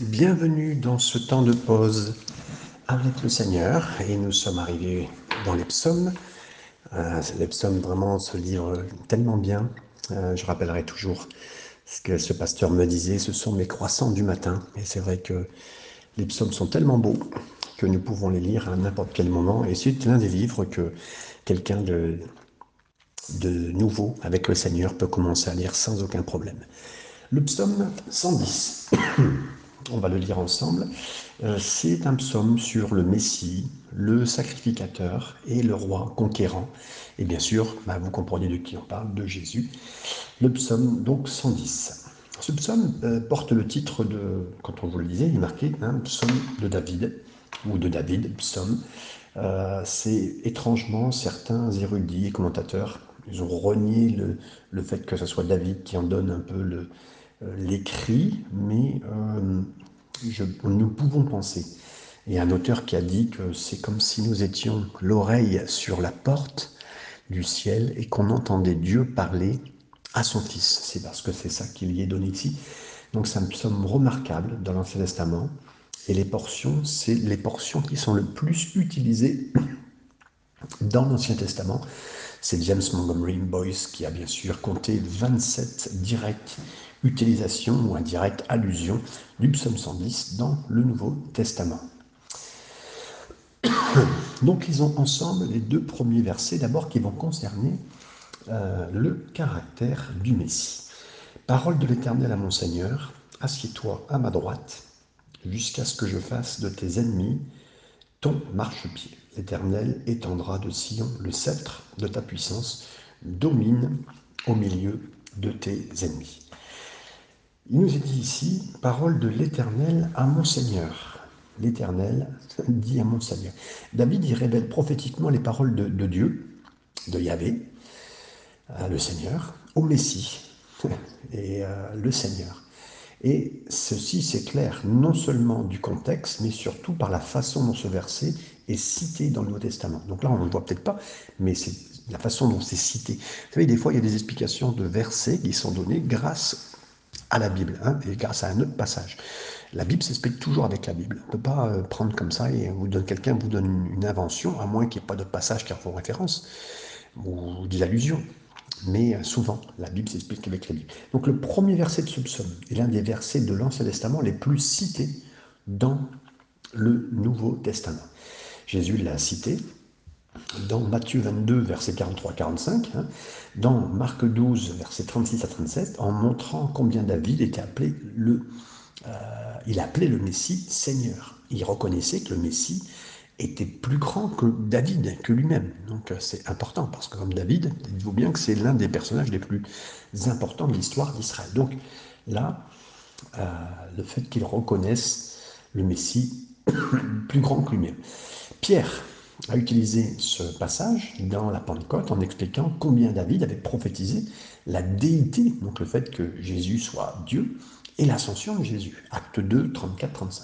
Bienvenue dans ce temps de pause avec le Seigneur et nous sommes arrivés dans les psaumes. Euh, les psaumes vraiment se livrent tellement bien. Euh, je rappellerai toujours ce que ce pasteur me disait, ce sont mes croissants du matin. Et c'est vrai que les psaumes sont tellement beaux que nous pouvons les lire à n'importe quel moment. Et c'est l'un des livres que quelqu'un de, de nouveau avec le Seigneur peut commencer à lire sans aucun problème. Le psaume 110 on va le lire ensemble, euh, c'est un psaume sur le Messie, le sacrificateur et le roi conquérant. Et bien sûr, bah, vous comprenez de qui on parle, de Jésus. Le psaume donc 110. Ce psaume euh, porte le titre de, quand on vous le disait, il est marqué, hein, psaume de David, ou de David, psaume. Euh, c'est étrangement certains érudits et commentateurs, ils ont renié le, le, fait que ce soit David qui en donne un peu le, l'écrit, mais euh, nous pouvons penser. Et un auteur qui a dit que c'est comme si nous étions l'oreille sur la porte du ciel et qu'on entendait Dieu parler à son Fils. C'est parce que c'est ça qu'il y est donné ici. Donc c'est un psaume remarquable dans l'Ancien Testament. Et les portions, c'est les portions qui sont le plus utilisées dans l'Ancien Testament. C'est James Montgomery Boyce qui a bien sûr compté 27 directs utilisation ou indirecte allusion du psaume 110 dans le Nouveau Testament. Donc ils ont ensemble les deux premiers versets d'abord qui vont concerner euh, le caractère du Messie. Parole de l'Éternel à mon Seigneur, assieds-toi à ma droite jusqu'à ce que je fasse de tes ennemis ton marchepied. L'Éternel étendra de Sion le sceptre de ta puissance, domine au milieu de tes ennemis. Il nous est dit ici, parole de l'Éternel à mon Seigneur. L'Éternel dit à mon Seigneur. David y révèle prophétiquement les paroles de, Dieu, de Yahvé, euh, le Seigneur, au Messie, et euh, le Seigneur. Et ceci, c'est clair, non seulement du contexte, mais surtout par la façon dont ce verset est cité dans le Nouveau Testament. Donc là, on ne le voit peut-être pas, mais c'est la façon dont c'est cité. Vous savez, des fois, il y a des explications de versets qui sont données grâce à la Bible, hein, et grâce à un autre passage. La Bible s'explique toujours avec la Bible. On ne peut pas euh, prendre comme ça et quelqu'un vous donne une, invention, à moins qu'il n'y ait pas de passage qui en font référence, ou des allusions. Mais euh, souvent, la Bible s'explique avec la Bible. Donc le premier verset de ce psaume est l'un des versets de l'Ancien Testament les plus cités dans le Nouveau Testament. Jésus l'a cité, dans Matthieu 22, verset 43-45, hein, dans Marc 12, verset 36 à 37, en montrant combien David était appelé le, euh, il appelait le Messie Seigneur. Il reconnaissait que le Messie était plus grand que David, que lui-même. Donc euh, c'est important, parce que comme David, dites-vous bien que c'est l'un des personnages les plus importants de l'histoire d'Israël. Donc là, euh, le fait qu'il reconnaisse le Messie plus grand que lui-même. Pierre, a utilisé ce passage dans la Pentecôte en expliquant combien David avait prophétisé la déité, donc le fait que Jésus soit Dieu, et l'ascension de Jésus. Acte 2, 34-35.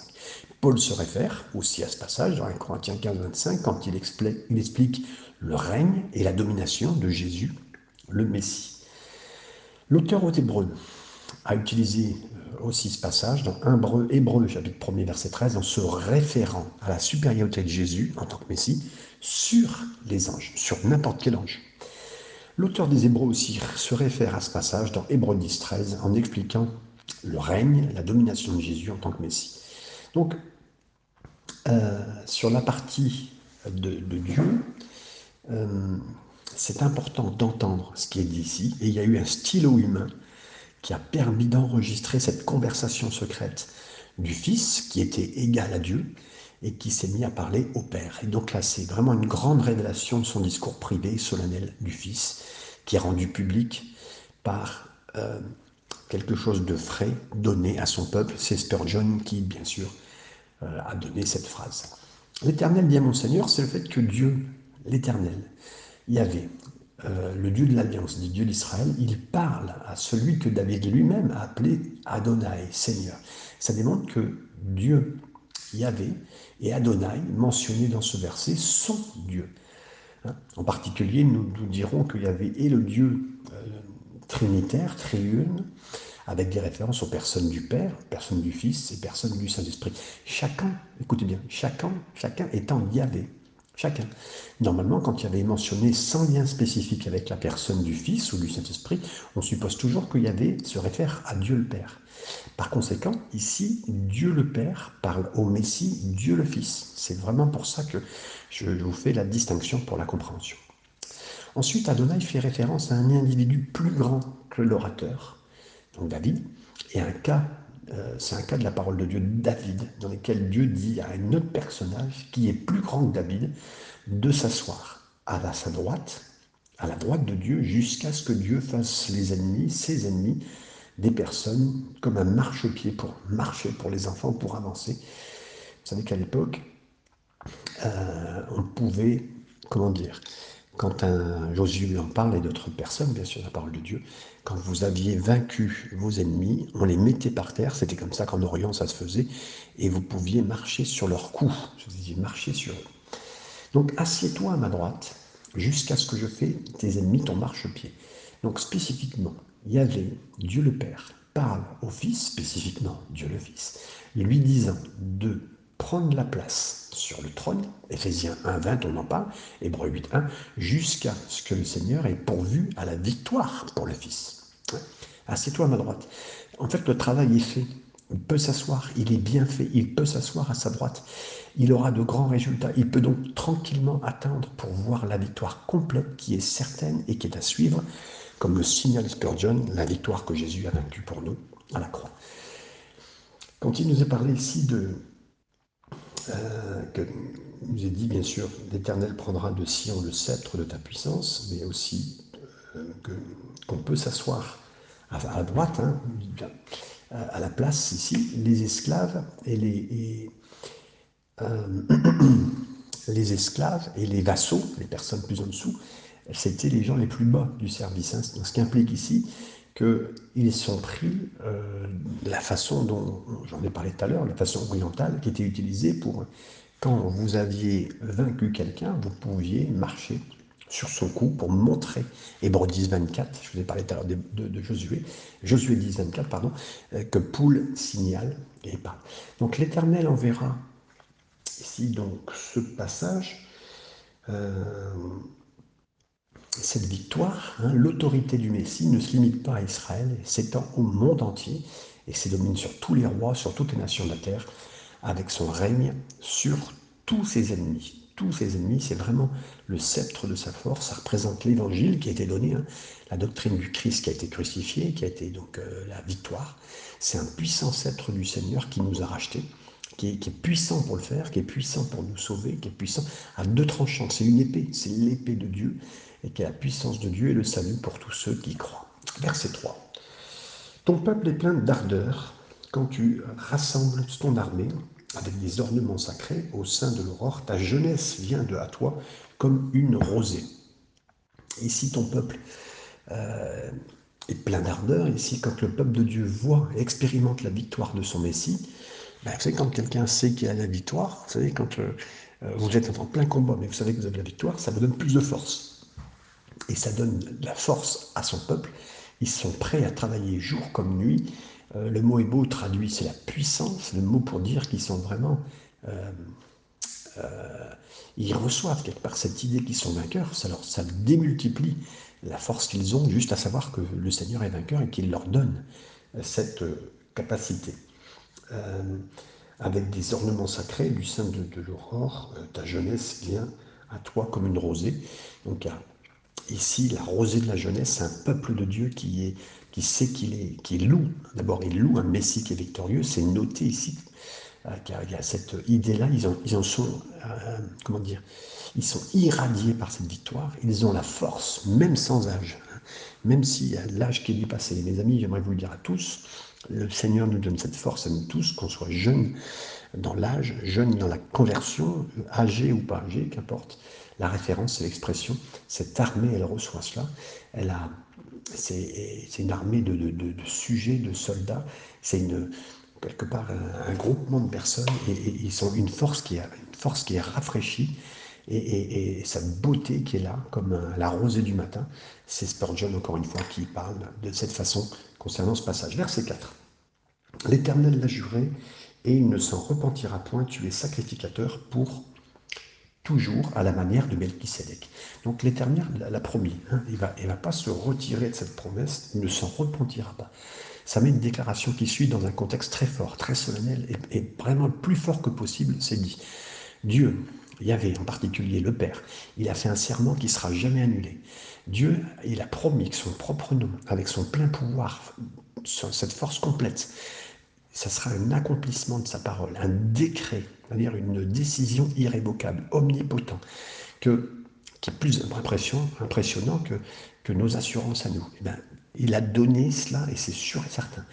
Paul se réfère aussi à ce passage dans 1 Corinthiens 15, 25 quand il explique, le règne et la domination de Jésus, le Messie. L'auteur aux Hébreux a utilisé aussi ce passage dans Hébreu, Hébreu chapitre 1 verset 13 en se référant à la supériorité de Jésus en tant que Messie sur les anges, sur n'importe quel ange. L'auteur des Hébreux aussi se réfère à ce passage dans Hébreu 10, 13 en expliquant le règne, la domination de Jésus en tant que Messie. Donc, euh, sur la partie de, Dieu, euh, c'est important d'entendre ce qui est dit ici, et il y a eu un stylo humain qui a permis d'enregistrer cette conversation secrète du Fils qui était égal à Dieu et qui s'est mis à parler au Père. Et donc là, c'est vraiment une grande révélation de son discours privé, solennel du Fils, qui est rendu public par euh, quelque chose de frais donné à son peuple. C'est Spurgeon qui, bien sûr, euh, a donné cette phrase. L'éternel dit à mon Seigneur, c'est le fait que Dieu, l'éternel, y avait euh, le Dieu de l'Alliance, dit Dieu d'Israël, il parle à celui que David lui-même a appelé Adonai, Seigneur. Ça démontre que Dieu, Yahvé, et Adonai, mentionnés dans ce verset, sont Dieu. Hein? en particulier, nous, nous dirons que Yahvé est le Dieu euh, trinitaire, triune, avec des références aux personnes du Père, personnes du Fils et personnes du Saint-Esprit. Chacun, écoutez bien, chacun, chacun étant Yahvé. Chacun. Normalement, quand il y avait mentionné sans lien spécifique avec la personne du Fils ou du Saint-Esprit, on suppose toujours que Yahvé se réfère à Dieu le Père. Par conséquent, ici, Dieu le Père parle au Messie, Dieu le Fils. C'est vraiment pour ça que je vous fais la distinction pour la compréhension. Ensuite, Adonai fait référence à un individu plus grand que l'orateur, donc David, et un cas, euh, c'est un cas de la parole de Dieu, David, dans lequel Dieu dit à un autre personnage qui est plus grand que David de s'asseoir à sa droite, à la droite de Dieu, jusqu'à ce que Dieu fasse les ennemis, ses ennemis, des personnes comme un marchepied pour marcher pour les enfants, pour avancer. Vous savez qu'à l'époque, euh, on pouvait, comment dire, quand un Josué en parle et d'autres personnes, bien sûr, la parole de Dieu, quand vous aviez vaincu vos ennemis, on les mettait par terre, c'était comme ça qu'en Orient ça se faisait, et vous pouviez marcher sur leur cou, je vous dis marcher sur eux. Donc assieds-toi à ma droite, jusqu'à ce que je fais tes ennemis ton marchepied. Donc spécifiquement, Yahvé, Dieu le Père, parle au Fils, spécifiquement Dieu le Fils, lui disant de prendre la place sur le trône, Éphésiens 1.20, on en parle, Hébreu 8.1, jusqu'à ce que le Seigneur ait pourvu à la victoire pour le Fils. Assieds-toi à ma droite. En fait, le travail est fait. Il peut s'asseoir, il est bien fait, il peut s'asseoir à sa droite. Il aura de grands résultats. Il peut donc tranquillement attendre pour voir la victoire complète qui est certaine et qui est à suivre, comme le signal Spurgeon, la victoire que Jésus a vaincue pour nous à la croix. Quand il nous est parlé ici de, euh, que nous est dit, bien sûr, l'Éternel prendra de Sion le sceptre de ta puissance, mais aussi euh, qu'on peut s'asseoir à, droite, hein, à la place ici, les esclaves et les, euh, les esclaves et les vassaux, les personnes plus en dessous, c'était les gens les plus bas du service. Hein. ce qui implique ici qu'ils sont pris euh, la façon dont, j'en ai parlé tout à l'heure, la façon orientale qui était utilisée pour, quand vous aviez vaincu quelqu'un, vous pouviez marcher sur son cou pour montrer, Hébreu 10, 24, je vous ai parlé tout à l'heure de, Josué, Josué 10, 24, pardon, euh, que poule signale et pas. Donc l'Éternel enverra ici donc ce passage. Euh, cette victoire, hein, l'autorité du Messie ne se limite pas à Israël, s'étend au monde entier et se domine sur tous les rois, sur toutes les nations de la terre, avec son règne sur tous ses ennemis. Tous ses ennemis, c'est vraiment le sceptre de sa force. Ça représente l'évangile qui a été donné, hein, la doctrine du Christ qui a été crucifié, qui a été donc euh, la victoire. C'est un puissant sceptre du Seigneur qui nous a rachetés, qui est, puissant pour le faire, qui est puissant pour nous sauver, qui est puissant à deux tranchants. C'est une épée, c'est l'épée de Dieu et qui est la puissance de Dieu et le salut pour tous ceux qui croient. Verset 3. Ton peuple est plein d'ardeur quand tu rassembles ton armée avec des ornements sacrés au sein de l'aurore. Ta jeunesse vient de à toi comme une rosée. Ici, ton peuple euh, est plein d'ardeur. Ici, quand le peuple de Dieu voit et expérimente la victoire de son Messie, ben, vous savez, quand quelqu'un sait qu'il a la victoire, vous savez, quand euh, vous êtes en plein combat, mais vous savez que vous avez la victoire, ça vous donne plus de force et ça donne de la force à son peuple. Ils sont prêts à travailler jour comme nuit. Euh, le mot hébreu traduit, c'est la puissance, le mot pour dire qu'ils sont vraiment... Euh, euh, ils reçoivent quelque part cette idée qu'ils sont vainqueurs, ça, leur, ça démultiplie la force qu'ils ont, juste à savoir que le Seigneur est vainqueur et qu'il leur donne cette capacité. avec des ornements sacrés du sein de, de l'aurore, ta jeunesse vient à toi comme une rosée. Donc Ici, la rosée de la jeunesse, c'est un peuple de Dieu qui, est, qui sait qu'il est, qui loue. D'abord, il loue un Messie qui est victorieux. C'est noté ici. Euh, il y a cette idée-là. Ils, ils en sont, euh, comment dire, ils sont irradiés par cette victoire. Ils ont la force, même sans âge. Hein. Même s'il y a l'âge qui est dépassé. Mes amis, j'aimerais vous le dire à tous. Le Seigneur nous donne cette force à nous tous, qu'on soit jeune dans l'âge, jeune dans la conversion, âgé ou pas âgé, qu'importe la référence, l'expression. Cette armée, elle reçoit cela. Elle a, c'est, une armée de, sujets, de soldats. C'est une, quelque part un, groupement de personnes et, ils sont une force qui, une force qui est rafraîchie et, sa beauté qui est là, comme la rosée du matin. C'est Spurgeon, encore une fois, qui parle de cette façon concernant ce passage. Verset 4. L'Éternel l'a juré et il ne s'en repentira point, tu es sacrificateur pour toujours à la manière de Melchisédek. Donc l'Éternel l'a promis, hein. il ne va, il va pas se retirer de cette promesse, il ne s'en repentira pas. Ça met une déclaration qui suit dans un contexte très fort, très solennel et, vraiment le plus fort que possible, c'est dit. Dieu, Yahvé en particulier, le Père, il a fait un serment qui sera jamais annulé. Dieu, il a promis que son propre nom, avec son plein pouvoir, cette force complète, ça sera un accomplissement de sa parole, un décret, c'est-à-dire une décision irrévocable, omnipotent, qui est plus impressionnant que, nos assurances à nous. Eh bien, il a donné cela et c'est sûr et certain.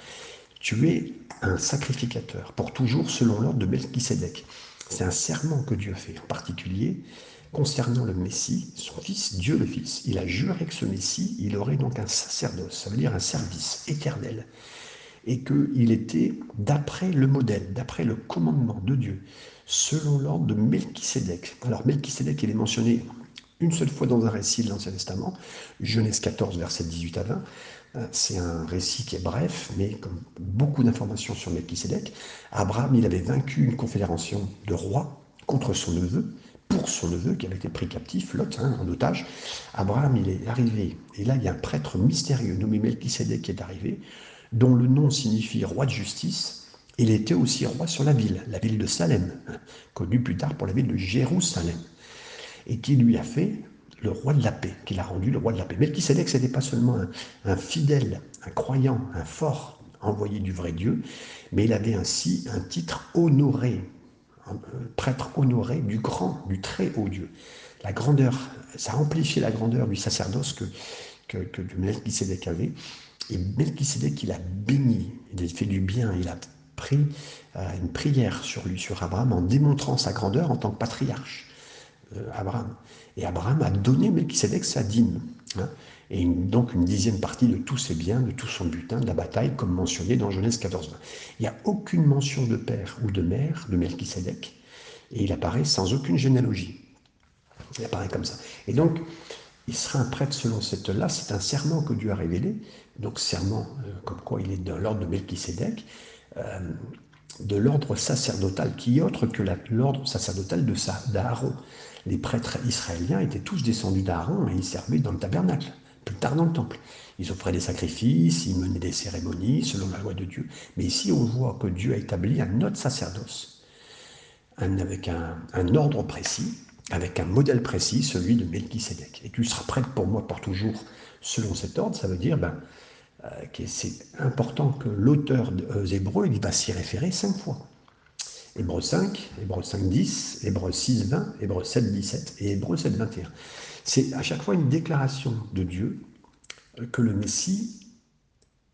Tu es un sacrificateur pour toujours selon l'ordre de Melchisédek. C'est un serment que Dieu fait, en particulier concernant le Messie, son Fils, Dieu le Fils. Il a juré que ce Messie, il aurait donc un sacerdoce, ça veut dire un service éternel, et qu'il était d'après le modèle, d'après le commandement de Dieu, selon l'ordre de Melchisédek. Alors Melchisédek, il est mentionné une seule fois dans un récit de l'Ancien Testament, Genèse 14, versets 18 à 20. Euh, c'est un récit qui est bref, mais comme beaucoup d'informations sur Melchisédek. Abraham, il avait vaincu une confédération de rois contre son neveu, pour son neveu qui avait été pris captif, Lot, hein, en otage. Abraham, il est arrivé, et là, il y a un prêtre mystérieux nommé Melchisédek qui est arrivé, dont le nom signifie roi de justice. Il était aussi roi sur la ville, la ville de Salem, connue plus tard pour la ville de Jérusalem et qui lui a fait le roi de la paix, qui l'a rendu le roi de la paix. Melchisedec, ce n'était pas seulement un, fidèle, un croyant, un fort envoyé du vrai Dieu, mais il avait ainsi un titre honoré, un prêtre honoré du grand, du très haut Dieu. La grandeur, ça amplifiait la grandeur du sacerdoce que, que, que Melchisedec avait. Et Melchisedec, il a béni, il a fait du bien, il a pris euh, une prière sur lui, sur Abraham, en démontrant sa grandeur en tant que patriarche. Euh, Abraham. Et Abraham a donné Melchisedec sa dîme. Hein, et donc une dixième partie de tous ses biens, de tout son butin, de la bataille, comme mentionné dans Genèse 14. Il n'y a aucune mention de père ou de mère de Melchisedec, et il apparaît sans aucune généalogie. Il apparaît comme ça. Et donc, il sera un prêtre selon cette là, c'est un serment que Dieu a révélé, donc serment euh, comme quoi il est de l'ordre de Melchisedec, euh, de l'ordre sacerdotal, qui est autre que l'ordre sacerdotal de d'Aaron les prêtres israéliens étaient tous descendus d'Aaron et ils servaient dans le tabernacle, plus tard dans le temple. Ils offraient des sacrifices, ils menaient des cérémonies selon la loi de Dieu. Mais ici, on voit que Dieu a établi un autre sacerdoce, avec un, ordre précis, avec un modèle précis, celui de Melchisédek. Et tu seras prêtre pour moi pour toujours selon cet ordre. Ça veut dire ben, c'est important que l'auteur des Hébreux il va s'y référer cinq fois. Hébreu 5, Hébreu 5, 10, Hébreu 6, 20, Hébreu 7, 17 et Hébreu 7, 21. C'est à chaque fois une déclaration de Dieu que le Messie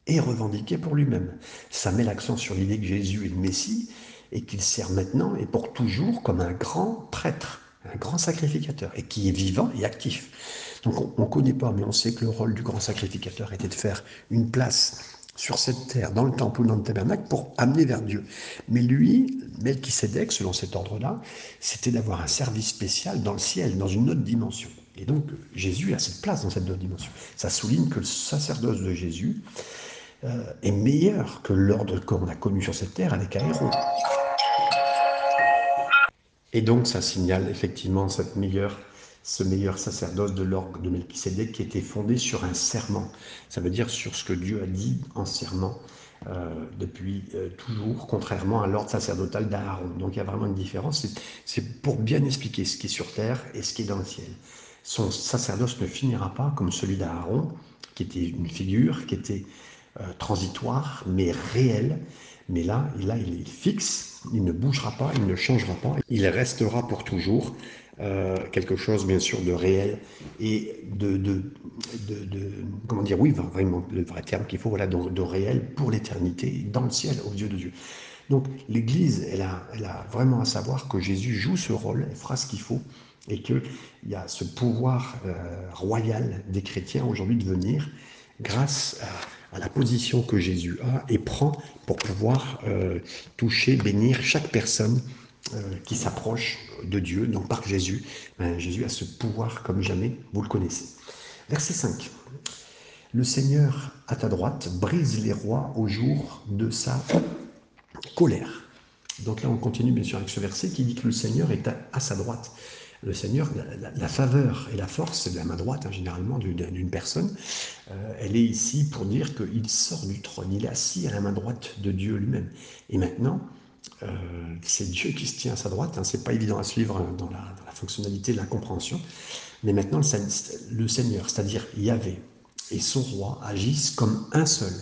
est revendiqué pour lui-même. Ça met l'accent sur l'idée que Jésus est le Messie et qu'il sert maintenant et pour toujours comme un grand prêtre, un grand sacrificateur, et qui est vivant et actif. Donc on ne connaît pas, mais on sait que le rôle du grand sacrificateur était de faire une place sur cette terre, dans le temple ou dans le tabernacle, pour amener vers Dieu. Mais lui, Melchisedec, selon cet ordre-là, c'était d'avoir un service spécial dans le ciel, dans une autre dimension. Et donc Jésus a cette place dans cette autre dimension. Ça souligne que le sacerdoce de Jésus euh, est meilleur que l'ordre qu'on a connu sur cette terre avec Aéron. Et donc ça signale effectivement cette meilleure ce meilleur sacerdoce de l'orgue de Melchisédek qui était fondé sur un serment. Ça veut dire sur ce que Dieu a dit en serment euh, depuis euh, toujours, contrairement à l'ordre sacerdotal d'Aaron. Donc il y a vraiment une différence. C'est pour bien expliquer ce qui est sur terre et ce qui est dans le ciel. Son sacerdoce ne finira pas comme celui d'Aaron, qui était une figure, qui était euh, transitoire, mais réelle. Mais là, là, il est fixe, il ne bougera pas, il ne changera pas, il restera pour toujours euh, quelque chose bien sûr de réel et de, de, de, comment dire, oui, vraiment le vrai terme qu'il faut, voilà, de, réel pour l'éternité, dans le ciel, aux yeux de Dieu. Donc l'Église, elle a, elle a vraiment à savoir que Jésus joue ce rôle, elle fera ce qu'il faut, et qu'il y a ce pouvoir euh, royal des chrétiens aujourd'hui de venir grâce à, la position que Jésus a et prend pour pouvoir euh, toucher, bénir chaque personne qui s'approche de Dieu, donc par Jésus. Ben, Jésus a ce pouvoir comme jamais, vous le connaissez. Verset 5. Le Seigneur à ta droite brise les rois au jour de sa colère. Donc là, on continue bien sûr avec ce verset qui dit que le Seigneur est à, sa droite. Le Seigneur, la, faveur et la force, de la main droite, hein, généralement, d'une personne. Euh, elle est ici pour dire qu'il sort du trône, il est assis à la main droite de Dieu lui-même. Et maintenant, euh, c'est Dieu qui se tient à sa droite. Hein, c'est pas évident à suivre dans la, dans la, fonctionnalité la compréhension. Mais maintenant, le Seigneur, c'est-à-dire Yahvé et son roi, agissent comme un seul,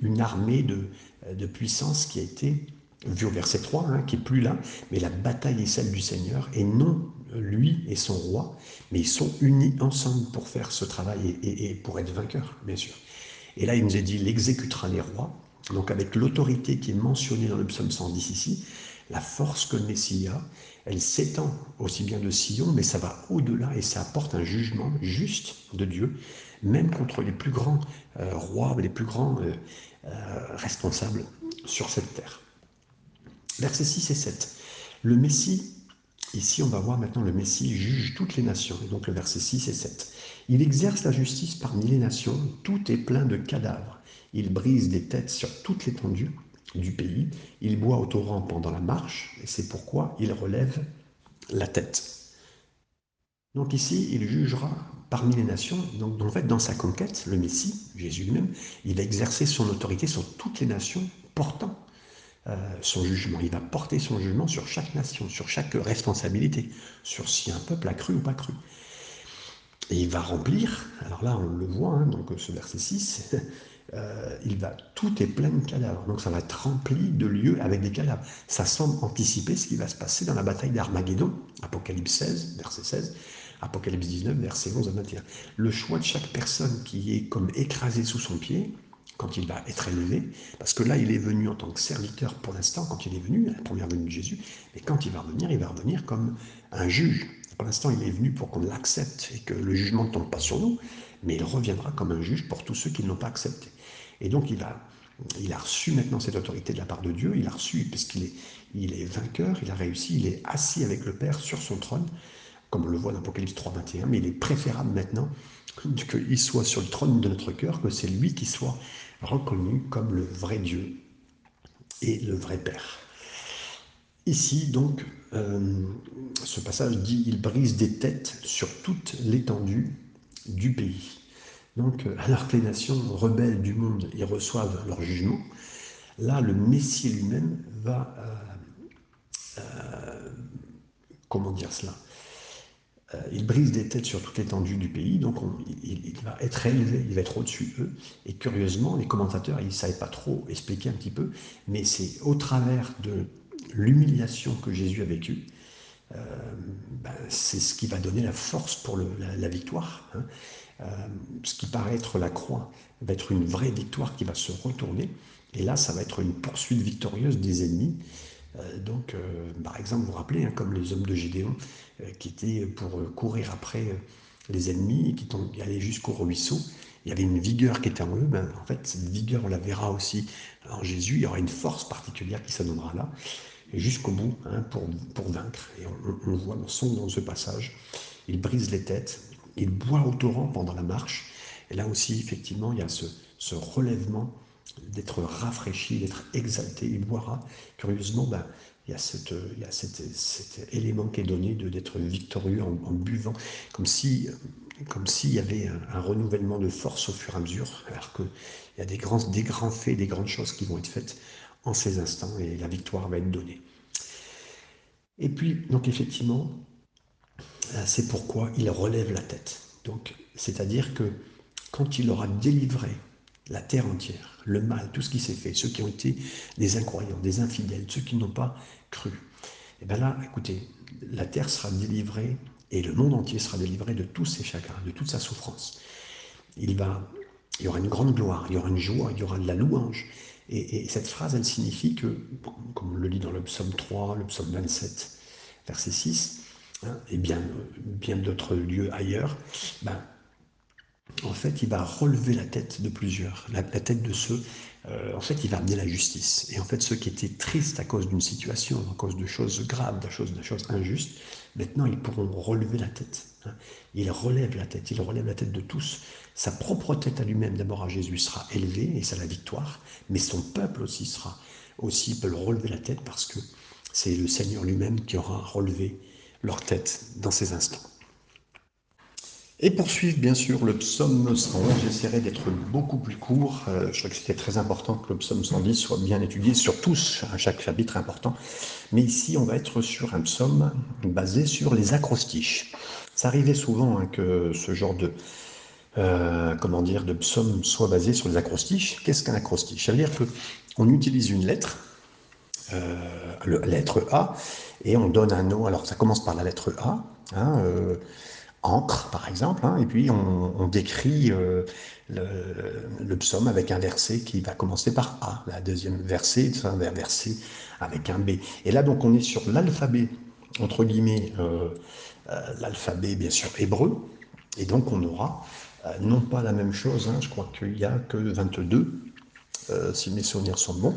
une armée de, puissance qui a été vu au verset 3, hein, qui est plus là, mais la bataille est celle du Seigneur, et non lui et son roi, mais ils sont unis ensemble pour faire ce travail et, pour être vainqueurs, bien sûr. Et là, il nous est dit, il exécutera les rois, donc avec l'autorité qui est mentionnée dans le psaume 110 ici, la force que le Messie a, elle s'étend aussi bien de Sion, mais ça va au-delà et ça apporte un jugement juste de Dieu, même contre les plus grands euh, rois, les plus grands euh, euh, responsables sur cette terre. Versets 6 et 7. Le Messie, ici on va voir maintenant le Messie juge toutes les nations, donc le verset 6 et 7. Il exerce la justice parmi les nations, tout est plein de cadavres. Il brise des têtes sur toute l'étendue du pays, il boit au torrent pendant la marche, et c'est pourquoi il relève la tête. Donc ici, il jugera parmi les nations. Donc en fait, dans sa conquête, le Messie, Jésus lui-même, il va exercer son autorité sur toutes les nations, portant euh, son jugement. Il va porter son jugement sur chaque nation, sur chaque responsabilité, sur si un peuple a cru ou pas cru. Et il va remplir, alors là on le voit, hein, donc ce verset 6, euh, il va, tout est plein de cadavres, donc ça va être rempli de lieux avec des cadavres. Ça semble anticiper ce qui va se passer dans la bataille d'Armageddon, Apocalypse 16, verset 16, Apocalypse 19, verset 11 à 21. Le choix de chaque personne qui est comme écrasée sous son pied, quand il va être élevé, parce que là, il est venu en tant que serviteur pour l'instant, quand il est venu, la première venue de Jésus, mais quand il va revenir, il va revenir comme un juge. Pour l'instant, il est venu pour qu'on l'accepte et que le jugement ne tombe pas sur nous, mais il reviendra comme un juge pour tous ceux qui ne l'ont pas accepté. Et donc, il a, reçu maintenant cette autorité de la part de Dieu, il a reçu, parce qu'il est, il est vainqueur, il a réussi, il est assis avec le Père sur son trône, comme on le voit dans Apocalypse 3, 21, mais il est préférable maintenant qu'il soit sur le trône de notre cœur, que c'est lui qui soit reconnu comme le vrai Dieu et le vrai Père. Ici, donc, euh, ce passage dit il brise des têtes sur toute l'étendue du pays. Donc, euh, alors que les nations rebelles du monde y reçoivent leur jugement, là, le Messie lui-même va, euh, comment dire cela, euh, il brise des têtes sur toute l'étendue du pays, donc il, va être élevé, il va être au-dessus d'eux. Et curieusement, les commentateurs, ils ne savaient pas trop expliquer un petit peu, mais c'est au travers de l'humiliation que Jésus a vécue, euh, ben, c'est ce qui va donner la force pour la, victoire. Hein. Euh, ce qui paraît être la croix va être une vraie victoire qui va se retourner. Et là, ça va être une poursuite victorieuse des ennemis. Euh, donc, euh, par exemple, vous vous rappelez, hein, comme les hommes de Gédéon, qui étaient pour courir après les ennemis et qui allaient jusqu'au ruisseau, il y avait une vigueur qui était en eux. Ben, en fait, cette vigueur, on la verra aussi en Jésus. Il y aura une force particulière qui s'annonnera là, jusqu'au bout, hein, pour, pour, vaincre. Et on, on voit dans, dans ce passage, il brise les têtes, il boit au torrent pendant la marche. Et là aussi, effectivement, il y a ce, relèvement d'être rafraîchi, d'être exalté. Il boira. Curieusement, ben, il y a, cette, il y a cet élément qui est donné d'être victorieux en, buvant, comme si comme s'il y avait un, renouvellement de force au fur et à mesure, alors qu'il y a des grands, des grands faits, des grandes choses qui vont être faites en ces instants et la victoire va être donnée. Et puis, donc effectivement, c'est pourquoi il relève la tête. Donc, c'est-à-dire que quand il aura délivré la terre entière, le mal, tout ce qui s'est fait, ceux qui ont été des incroyants, des infidèles, ceux qui n'ont pas cru. Et eh bien là, écoutez, la terre sera délivrée et le monde entier sera délivré de tous ses chagrins, de toute sa souffrance. Il, va, il y aura une grande gloire, il y aura une joie, il y aura de la louange. Et, cette phrase, elle signifie que, comme on le lit dans le psaume 3, le psaume 27, verset 6, hein, et bien, bien d'autres lieux ailleurs, ben, en fait, il va relever la tête de plusieurs, la, tête de ceux, euh, en fait, il va amener la justice. Et en fait, ceux qui étaient tristes à cause d'une situation, à cause de choses graves, de choses, injustes, maintenant, ils pourront relever la tête. Hein. Il relève la tête, il relève la tête de tous. Sa propre tête à lui-même, d'abord à Jésus, sera élevée, et c'est la victoire, mais son peuple aussi sera, aussi peut le relever la tête parce que c'est le Seigneur lui-même qui aura relevé leur tête dans ces instants. Et poursuivre bien sûr le psaume 111, j'essaierai d'être beaucoup plus court, euh, je crois que c'était très important que le psaume 110 soit bien étudié sur tous, chaque chapitre important, mais ici on va être sur un psaume basé sur les acrostiches. Ça arrivait souvent hein, que ce genre de, euh, comment dire, de psaume soit basé sur les acrostiches. Qu'est-ce qu'un acrostiche Ça veut dire qu'on utilise une lettre, euh, la lettre A, et on donne un nom, alors ça commence par la lettre A, hein, encre, par exemple, hein, et puis on, décrit euh, le, psaume avec un verset qui va commencer par A, la deuxième verset, un verset avec un B. Et là, donc, on est sur l'alphabet, entre guillemets, euh, euh, l'alphabet, bien sûr, hébreu, et donc on aura non pas la même chose, hein, je crois qu'il n'y a que 22, si mes souvenirs sont bons,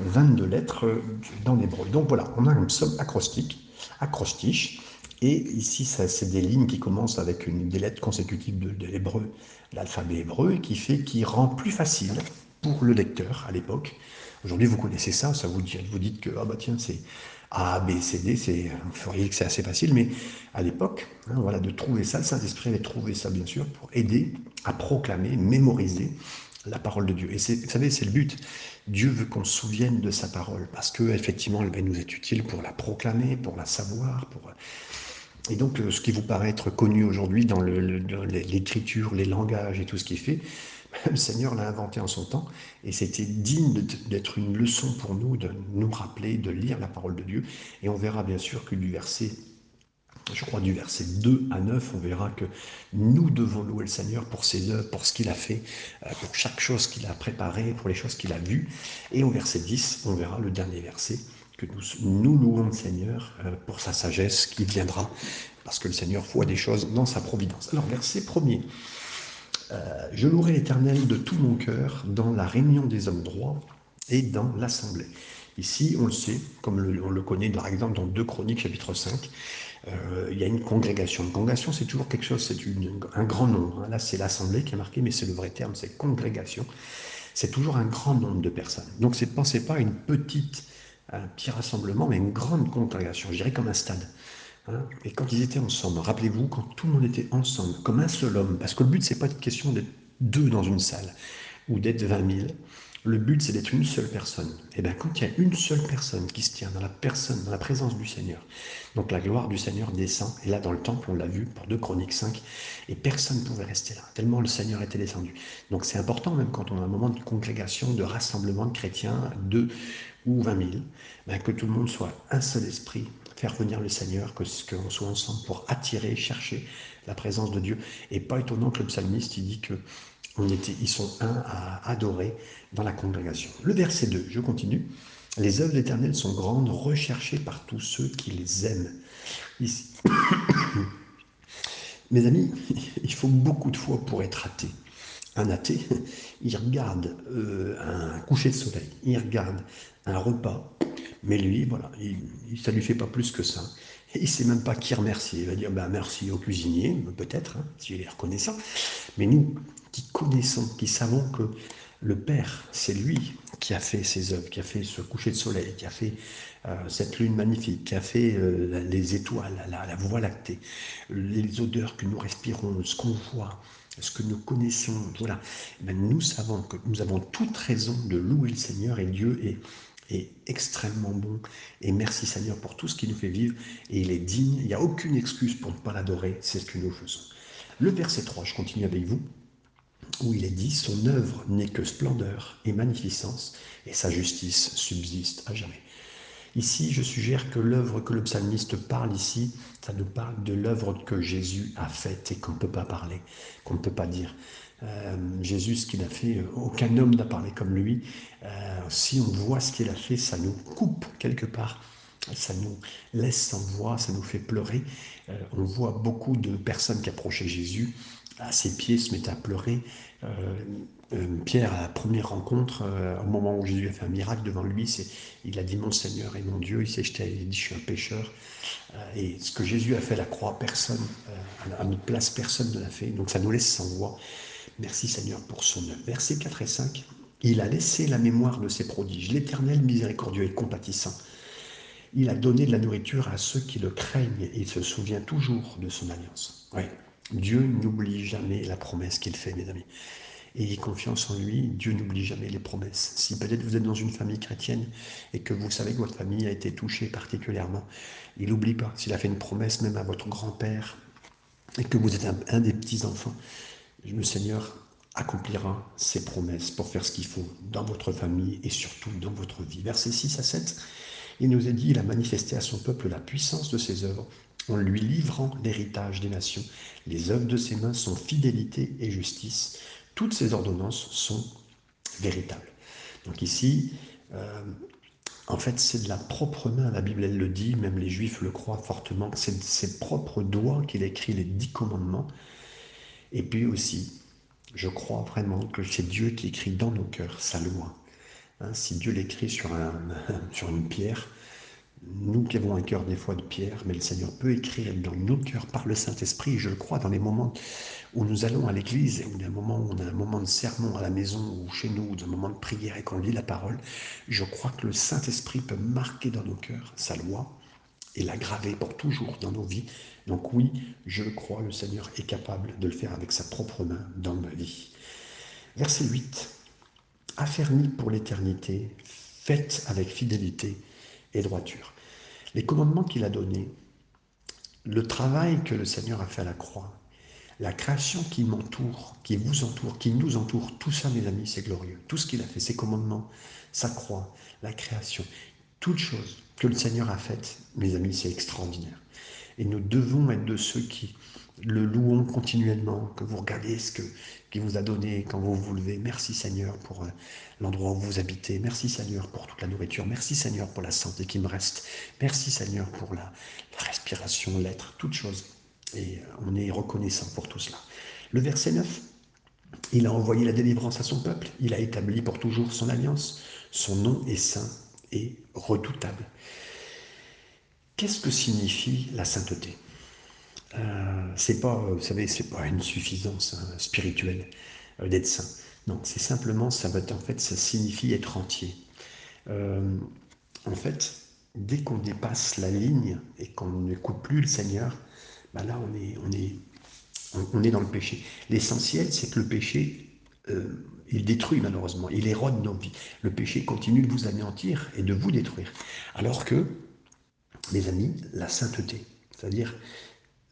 22 lettres dans l'hébreu. Donc voilà, on a un psaume acrostique, acrostiche, et ici, c'est des lignes qui commencent avec une, des lettres consécutives de, l'hébreu, l'alphabet hébreu, et qui fait, qui rend plus facile pour le lecteur à l'époque. Aujourd'hui, vous connaissez ça, ça vous dit, vous dites que ah bah tiens, c'est A, B, C, D, c'est, vous voyez que c'est assez facile, mais à l'époque, hein, voilà, de trouver ça, le Saint-Esprit avait trouvé ça bien sûr pour aider à proclamer, mémoriser la parole de Dieu. Et vous savez, c'est le but. Dieu veut qu'on se souvienne de sa parole parce que effectivement, elle va nous être utile pour la proclamer, pour la savoir, pour et donc, euh, ce qui vous paraît être connu aujourd'hui dans l'écriture, les langages et tout ce qui est fait, le Seigneur l'a inventé en son temps, et c'était digne d'être une leçon pour nous, de nous rappeler, de lire la parole de Dieu. Et on verra bien sûr que du verset, je crois du verset 2 à 9, on verra que nous devons louer le Seigneur pour ses œuvres, pour ce qu'il a fait, euh, pour chaque chose qu'il a préparée, pour les choses qu'il a vues. Et au verset 10, on verra le dernier verset, que nous, louons le Seigneur euh, pour sa sagesse qui viendra, parce que le Seigneur voit des choses dans sa providence. Alors, verset premier. Euh, je louerai l'Éternel de tout mon cœur dans la réunion des hommes droits et dans l'assemblée. Ici, on le sait, comme on le connaît par exemple dans 2 Chroniques chapitre 5, euh, il y a une congrégation. Une congrégation, c'est toujours quelque chose, c'est un grand nombre. Hein. Là, c'est l'assemblée qui est marqué, mais c'est le vrai terme, c'est congrégation. C'est toujours un grand nombre de personnes. Donc, ne pensez pas à une petite un petit rassemblement, mais une grande congrégation, je dirais comme un stade. Hein. Et quand ils étaient ensemble, rappelez-vous, quand tout le monde était ensemble, comme un seul homme, parce que le but, c'est pas une question d'être deux dans une salle, ou d'être 20 000, le but, c'est d'être une seule personne. Et bien, quand il y a une seule personne qui se tient dans la personne, dans la présence du Seigneur, donc la gloire du Seigneur descend. Et là, dans le temple, on l'a vu pour 2 Chroniques 5, et personne ne pouvait rester là, tellement le Seigneur était descendu. Donc c'est important, même quand on a un moment de congrégation, de rassemblement de chrétiens, deux ou 20 000, ben, que tout le monde soit un seul esprit, faire venir le Seigneur, que qu'on soit ensemble pour attirer, chercher la présence de Dieu. Et pas étonnant que le psalmiste, il dit que ils sont un à adorer dans la congrégation. Le verset 2, je continue. Les œuvres d'Éternel sont grandes, recherchées par tous ceux qui les aiment. Ici. Mes amis, il faut beaucoup de foi pour être athée. Un athée, il regarde euh, un coucher de soleil, il regarde un repas, mais lui, voilà, il, ça lui fait pas plus que ça. Il sait même pas qui remercier. Il va dire ben, merci au cuisinier, peut-être, hein, si il est reconnaissant. Mais nous, qui connaissons, qui savons que le Père, c'est lui qui a fait ces œuvres, qui a fait ce coucher de soleil, qui a fait euh, cette lune magnifique, qui a fait euh, les étoiles, la, voie lactée, les odeurs que nous respirons, ce qu'on voit, ce que nous connaissons. Voilà. Ben, nous savons que nous avons toute raison de louer le Seigneur et Dieu est, est extrêmement bon. Et merci Seigneur pour tout ce qu'il nous fait vivre. Et il est digne. Il n'y a aucune excuse pour ne pas l'adorer. C'est ce que nous faisons. Le verset 3, je continue avec vous où il est dit Son œuvre n'est que splendeur et magnificence, et sa justice subsiste à jamais. Ici, je suggère que l'œuvre que le psalmiste parle ici, ça nous parle de l'œuvre que Jésus a faite et qu'on ne peut pas parler, qu'on ne peut pas dire. Euh, Jésus, ce qu'il a fait, euh, aucun homme n'a parlé comme lui. Euh, si on voit ce qu'il a fait, ça nous coupe quelque part, ça nous laisse sans voix, ça nous fait pleurer. on voit beaucoup de personnes qui approchaient Jésus à ses pieds, se mettait à pleurer. Pierre, à la première rencontre, au moment où Jésus a fait un miracle devant lui, c'est, il a dit Mon Seigneur et mon Dieu. Il s'est jeté, il a dit Je suis un pécheur. et ce que Jésus a fait à la croix, personne, à notre place, personne ne l'a fait. Donc ça nous laisse sans voix. Merci Seigneur pour son œuvre. Versets 4 et 5. Il a laissé la mémoire de ses prodiges. L'Éternel miséricordieux et compatissant. Il a donné de la nourriture à ceux qui le craignent et il se souvient toujours de son alliance. Oui, Dieu n'oublie jamais la promesse qu'il fait, mes amis. Ayez confiance en lui, Dieu n'oublie jamais les promesses. Si peut-être vous êtes dans une famille chrétienne et que vous savez que votre famille a été touchée particulièrement, il n'oublie pas. S'il a fait une promesse même à votre grand-père et que vous êtes un, des petits-enfants, le Seigneur accomplira ses promesses pour faire ce qu'il faut dans votre famille et surtout dans votre vie. Versets 6 à 7, il nous a dit, il a manifesté à son peuple la puissance de ses œuvres en lui livrant l'héritage des nations. Les œuvres de ses mains sont fidélité et justice. Toutes ses ordonnances sont véritables. Donc ici, euh, en fait, c'est de la propre main, la Bible elle le dit, même les Juifs le croient fortement, c'est de ses propres doigts qu'il écrit les dix commandements. Et puis aussi, je crois vraiment que c'est Dieu qui écrit dans nos cœurs sa loi. Hein, si Dieu l'écrit sur, un, sur une pierre, nous qui avons un cœur des fois de pierre, mais le Seigneur peut écrire dans nos cœurs par le Saint-Esprit, je le crois, dans les moments où nous allons à l'église, ou des moments où on a un moment de sermon à la maison ou chez nous, ou un moment de prière et qu'on lit la parole, je crois que le Saint-Esprit peut marquer dans nos cœurs sa loi et la graver pour toujours dans nos vies. Donc oui, je crois, le Seigneur est capable de le faire avec sa propre main dans ma vie. Verset 8. Affermi pour l'éternité, faites avec fidélité et droiture. Les commandements qu'il a donnés, le travail que le Seigneur a fait à la croix, la création qui m'entoure, qui vous entoure, qui nous entoure, tout ça, mes amis, c'est glorieux. Tout ce qu'il a fait, ses commandements, sa croix, la création, toutes choses que le Seigneur a faites, mes amis, c'est extraordinaire. Et nous devons être de ceux qui le louons continuellement, que vous regardez ce qu'il vous a donné quand vous vous levez. Merci Seigneur pour euh, l'endroit où vous habitez. Merci Seigneur pour toute la nourriture. Merci Seigneur pour la santé qui me reste. Merci Seigneur pour la, la respiration, l'être, toutes choses. Et euh, on est reconnaissant pour tout cela. Le verset 9, il a envoyé la délivrance à son peuple. Il a établi pour toujours son alliance. Son nom est saint redoutable. Qu'est-ce que signifie la sainteté? Euh, C'est pas, vous savez, c'est pas une suffisance hein, spirituelle euh, d'être saint. Non, c'est simplement, ça va en fait, ça signifie être entier. Euh, en fait, dès qu'on dépasse la ligne et qu'on n'écoute plus le Seigneur, bah là, on est, on est, on, est dans le péché. L'essentiel, c'est que le péché il détruit malheureusement, il érode nos vies. Le péché continue de vous anéantir et de vous détruire. Alors que, mes amis, la sainteté, c'est-à-dire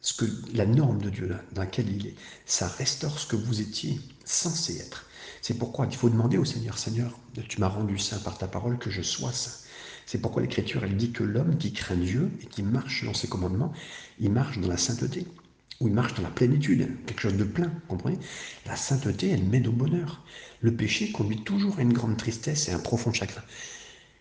ce que la norme de Dieu dans laquelle il est, ça restaure ce que vous étiez censé être. C'est pourquoi il faut demander au Seigneur, Seigneur, tu m'as rendu saint par ta parole, que je sois saint. C'est pourquoi l'Écriture, elle dit que l'homme qui craint Dieu et qui marche dans ses commandements, il marche dans la sainteté où il marche dans la plénitude, quelque chose de plein, comprenez? La sainteté, elle mène au bonheur. Le péché conduit toujours à une grande tristesse et un profond chagrin.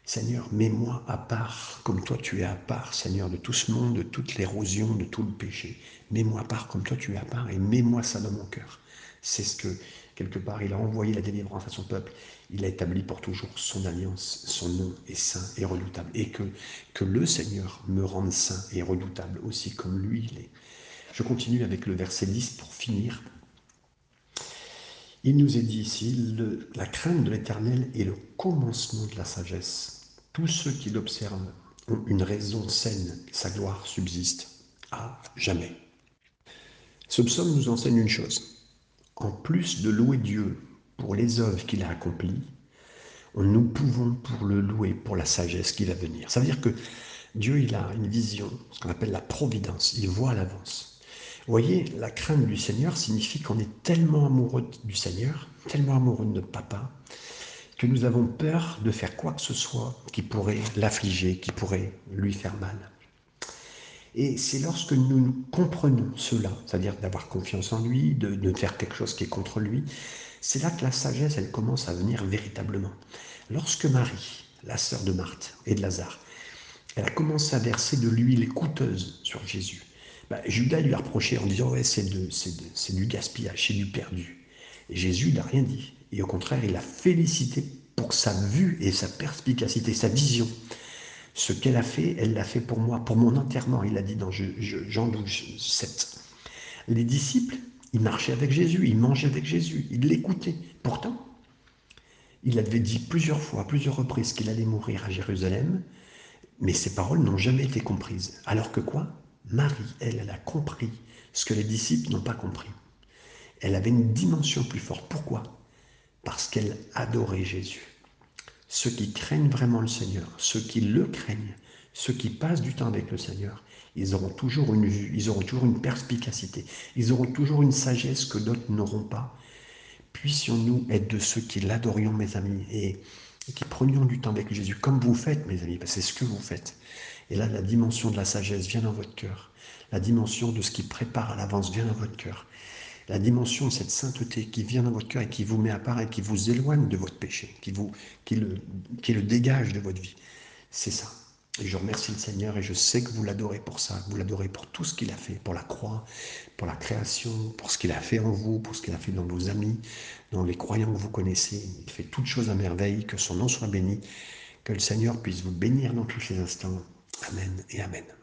Seigneur, mets-moi à part, comme toi tu es à part, Seigneur, de tout ce monde, de toute l'érosion, de tout le péché. Mets-moi à part comme toi tu es à part et mets-moi ça dans mon cœur. C'est ce que, quelque part, il a envoyé la délivrance à son peuple. Il a établi pour toujours son alliance. Son nom est saint et redoutable. Et que, que le Seigneur me rende saint et redoutable aussi comme lui il est. Je continue avec le verset 10 pour finir. Il nous est dit ici, la crainte de l'Éternel est le commencement de la sagesse. Tous ceux qui l'observent ont une raison saine, sa gloire subsiste à jamais. Ce psaume nous enseigne une chose. En plus de louer Dieu pour les œuvres qu'il a accomplies, nous pouvons pour le louer pour la sagesse qui va venir. Ça veut dire que Dieu, il a une vision, ce qu'on appelle la providence. Il voit à l'avance. Vous voyez, la crainte du Seigneur signifie qu'on est tellement amoureux du Seigneur, tellement amoureux de notre papa, que nous avons peur de faire quoi que ce soit qui pourrait l'affliger, qui pourrait lui faire mal. Et c'est lorsque nous comprenons cela, c'est-à-dire d'avoir confiance en lui, de, de faire quelque chose qui est contre lui, c'est là que la sagesse, elle commence à venir véritablement. Lorsque Marie, la sœur de Marthe et de Lazare, elle a commencé à verser de l'huile coûteuse sur Jésus, bah, Judas lui a reproché en disant Ouais, c'est du gaspillage, c'est du perdu. Et Jésus n'a rien dit. Et au contraire, il l'a félicité pour sa vue et sa perspicacité, sa vision. Ce qu'elle a fait, elle l'a fait pour moi, pour mon enterrement, il a dit dans Jean 12, 7. Les disciples, ils marchaient avec Jésus, ils mangeaient avec Jésus, ils l'écoutaient. Pourtant, il avait dit plusieurs fois, plusieurs reprises qu'il allait mourir à Jérusalem, mais ces paroles n'ont jamais été comprises. Alors que quoi? Marie, elle, elle a compris ce que les disciples n'ont pas compris. Elle avait une dimension plus forte. Pourquoi? Parce qu'elle adorait Jésus. Ceux qui craignent vraiment le Seigneur, ceux qui le craignent, ceux qui passent du temps avec le Seigneur, ils auront toujours une vue, ils auront toujours une perspicacité, ils auront toujours une sagesse que d'autres n'auront pas. Puissions-nous être de ceux qui l'adorions, mes amis, et, qui prenions du temps avec Jésus, comme vous faites, mes amis, parce que c'est ce que vous faites. Et là, la dimension de la sagesse vient dans votre cœur. La dimension de ce qui prépare à l'avance vient dans votre cœur. La dimension de cette sainteté qui vient dans votre cœur et qui vous met à part et qui vous éloigne de votre péché, qui, vous, qui, le, qui le dégage de votre vie. C'est ça. Et je remercie le Seigneur et je sais que vous l'adorez pour ça. Vous l'adorez pour tout ce qu'il a fait, pour la croix, pour la création, pour ce qu'il a fait en vous, pour ce qu'il a fait dans vos amis, dans les croyants que vous connaissez. Il fait toutes choses à merveille. Que son nom soit béni. Que le Seigneur puisse vous bénir dans tous ces instants. Amén y amén.